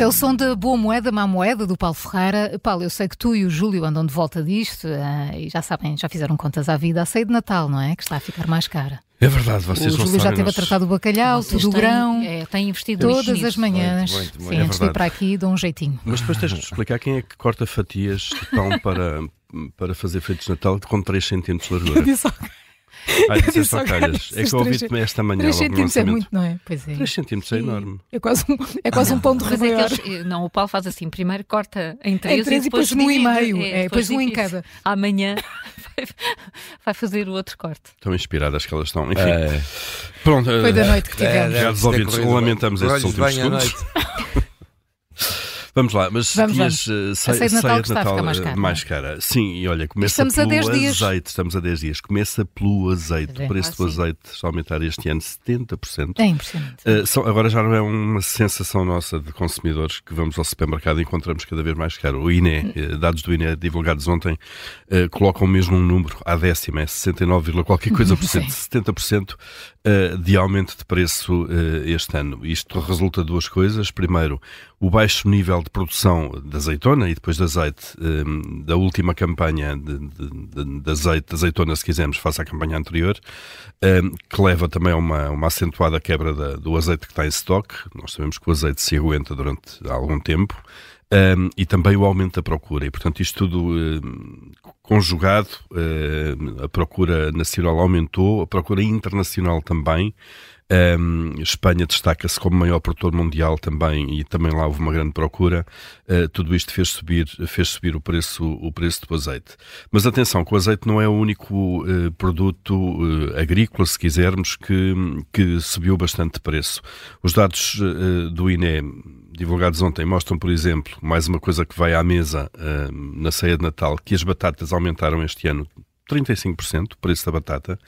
Este é o som da Boa Moeda, Má Moeda, do Paulo Ferreira. Paulo, eu sei que tu e o Júlio andam de volta disto uh, e já sabem, já fizeram contas à vida. A ceia de Natal, não é? Que está a ficar mais cara. É verdade, vocês o Júlio já teve nós... a tratar do bacalhau, tudo o grão. É, tem investido Todas as manhãs. Muito, muito, muito. Sim, é antes de ir para aqui, dou um jeitinho. Mas depois tens de explicar quem é que corta fatias de pão para, para fazer feitos de Natal com 3 centímetros de largura. Ah, disse só calhas. É que eu ouvi-te esta manhã. 3 centímetros é muito, não é? Pois é. 3 centímetros é enorme. É quase um, é quase um pão de revelar. É não, o Paulo faz assim, primeiro corta em 3 e depois um e meio. É, depois um em cada. Amanhã vai, vai, fazer o outro corte. Estão inspiradas que elas estão. Enfim. É. Pronto. Foi da noite que tivemos. É, já ouvintes, lamentamos estes últimos segundos. Vamos lá, mas Vamos, vamos. Uh, ceia, ceia de Natal, de Natal mais, cara, mais cara. Sim, e olha, começa estamos pelo a 10 azeite. Dias. Estamos a 10 dias. Começa pelo azeite. O preço do azeite está a aumentar este ano 70%. É impressionante. Uh, são, agora já não é uma sensação nossa de consumidores que vamos ao supermercado e encontramos cada vez mais caro. O INE, uh, dados do INE divulgados ontem, uh, colocam mesmo um número à décima, é 69, qualquer coisa por cento, 70% de aumento de preço este ano. Isto resulta de duas coisas. Primeiro, o baixo nível de produção de azeitona e depois de azeite um, da última campanha de, de, de, azeite, azeitona, se quisermos, face à campanha anterior, um, que leva também a uma, uma acentuada quebra da, do azeite que está em estoque. Nós sabemos que o azeite se aguenta durante algum tempo. Um, e também o aumento da procura. E, portanto, isto tudo um, conjugado, um, a procura nacional aumentou, a procura internacional também. Espanha destaca-se como maior produtor mundial também e também lá houve uma grande procura. Uh, tudo isto fez subir, fez subir o, preço, o preço do azeite. Mas atenção, que o azeite não é o único uh, produto uh, agrícola, se quisermos, que, que subiu bastante de preço. Os dados do INE divulgados ontem mostram, por exemplo, mais uma coisa que vai à mesa na ceia de Natal, que as batatas aumentaram este ano 35% o preço da batata.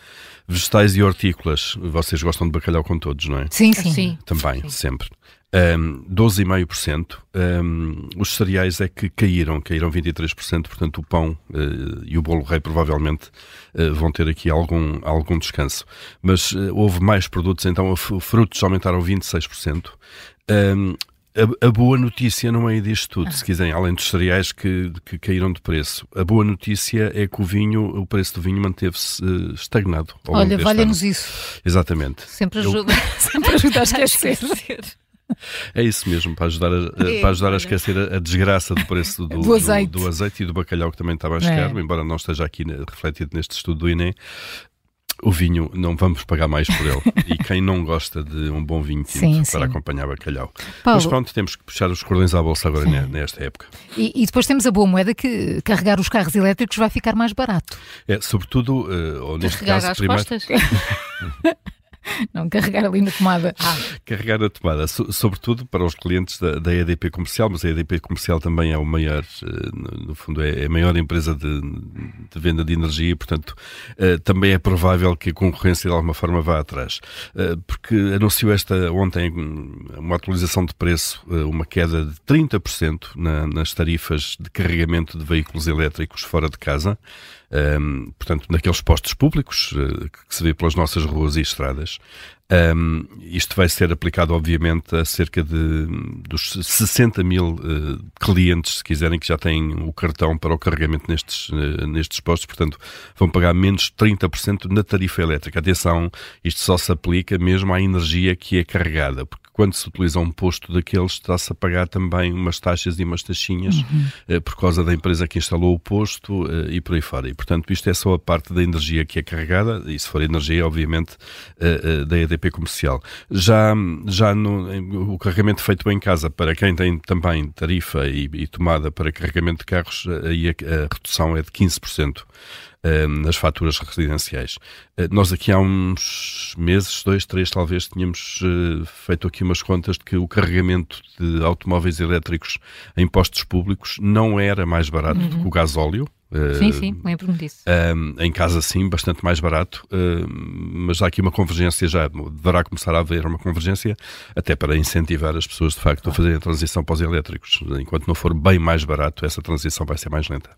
Vegetais e hortícolas, vocês gostam de bacalhau com todos, não é? Sim, sim. sim. Também, sim. sempre. Um, 12,5%. Um, os cereais é que caíram, caíram 23%, portanto o pão uh, e o bolo rei provavelmente uh, vão ter aqui algum, algum descanso. Mas uh, houve mais produtos, então frutos aumentaram 26%. Um, a, a, boa notícia não é disto tudo, ah. se quiserem, além dos cereais que, que caíram de preço. A boa notícia é que o vinho, o preço do vinho manteve-se uh, estagnado. Olha, valha-nos isso. Exatamente. Sempre ajuda, Eu... sempre ajuda a esquecer. É isso mesmo, para ajudar a, é, para ajudar a esquecer a, a, desgraça do preço do, do, azeite. Do, do, azeite e do bacalhau, que também está mais é. caro, embora não esteja aqui refletido neste estudo do INE o vinho não vamos pagar mais por ele. e quem não gosta de um bom vinho tinto sim, para sim. acompanhar bacalhau. Paulo, Mas pronto, temos que puxar os cordões à bolsa agora sim. nesta época. E, e, depois temos a boa moeda que carregar os carros elétricos vai ficar mais barato. É, sobretudo, uh, ou neste carregar caso, primeiro. Não carregar ali na tomada. Ah. Carregar na tomada, so, sobretudo para os clientes da, da, EDP Comercial, mas a EDP Comercial também é o maior, eh, no fundo, é, é a maior empresa de, de venda de energia e, portanto, uh, também é provável que a concorrência de alguma forma vá atrás. Uh, porque anunciou esta ontem uma atualização de preço, uma queda de 30% na, nas tarifas de carregamento de veículos elétricos fora de casa um, portanto, naqueles postos públicos uh, que se vê pelas nossas ruas e estradas. Um, isto vai ser aplicado, obviamente, a cerca de dos 60 mil uh, clientes, se quiserem, que já têm o cartão para o carregamento nestes, uh, nestes postos, portanto, vão pagar menos de 30% na tarifa elétrica. Atenção, isto só se aplica mesmo à energia que é carregada, porque quando se utiliza um posto daqueles, está-se a pagar também umas taxas e umas taxinhas uhum. uh, por causa da empresa que instalou o posto uh, e por aí fora. E, portanto, isto é só a parte da energia que é carregada, e se for energia, obviamente, uh, da EDP comercial. Já, já no, o carregamento feito em casa, para quem tem também tarifa e, e tomada para carregamento de carros, aí a, a redução é de 15%. Eh, nas faturas residenciais. Eh, nós aqui há uns meses, dois, três talvez, tínhamos eh, feito aqui umas contas de que o carregamento de automóveis elétricos em postos públicos não era mais barato uhum. do que o gasóleo. Sim, sim, lembro-me disso. Um, em casa, sim, bastante mais barato, uh, mas há aqui uma convergência já, deverá começar a haver uma convergência, até para incentivar as pessoas, de facto, a fazerem a transição para os elétricos. Enquanto não for bem mais barato, essa transição vai ser mais lenta.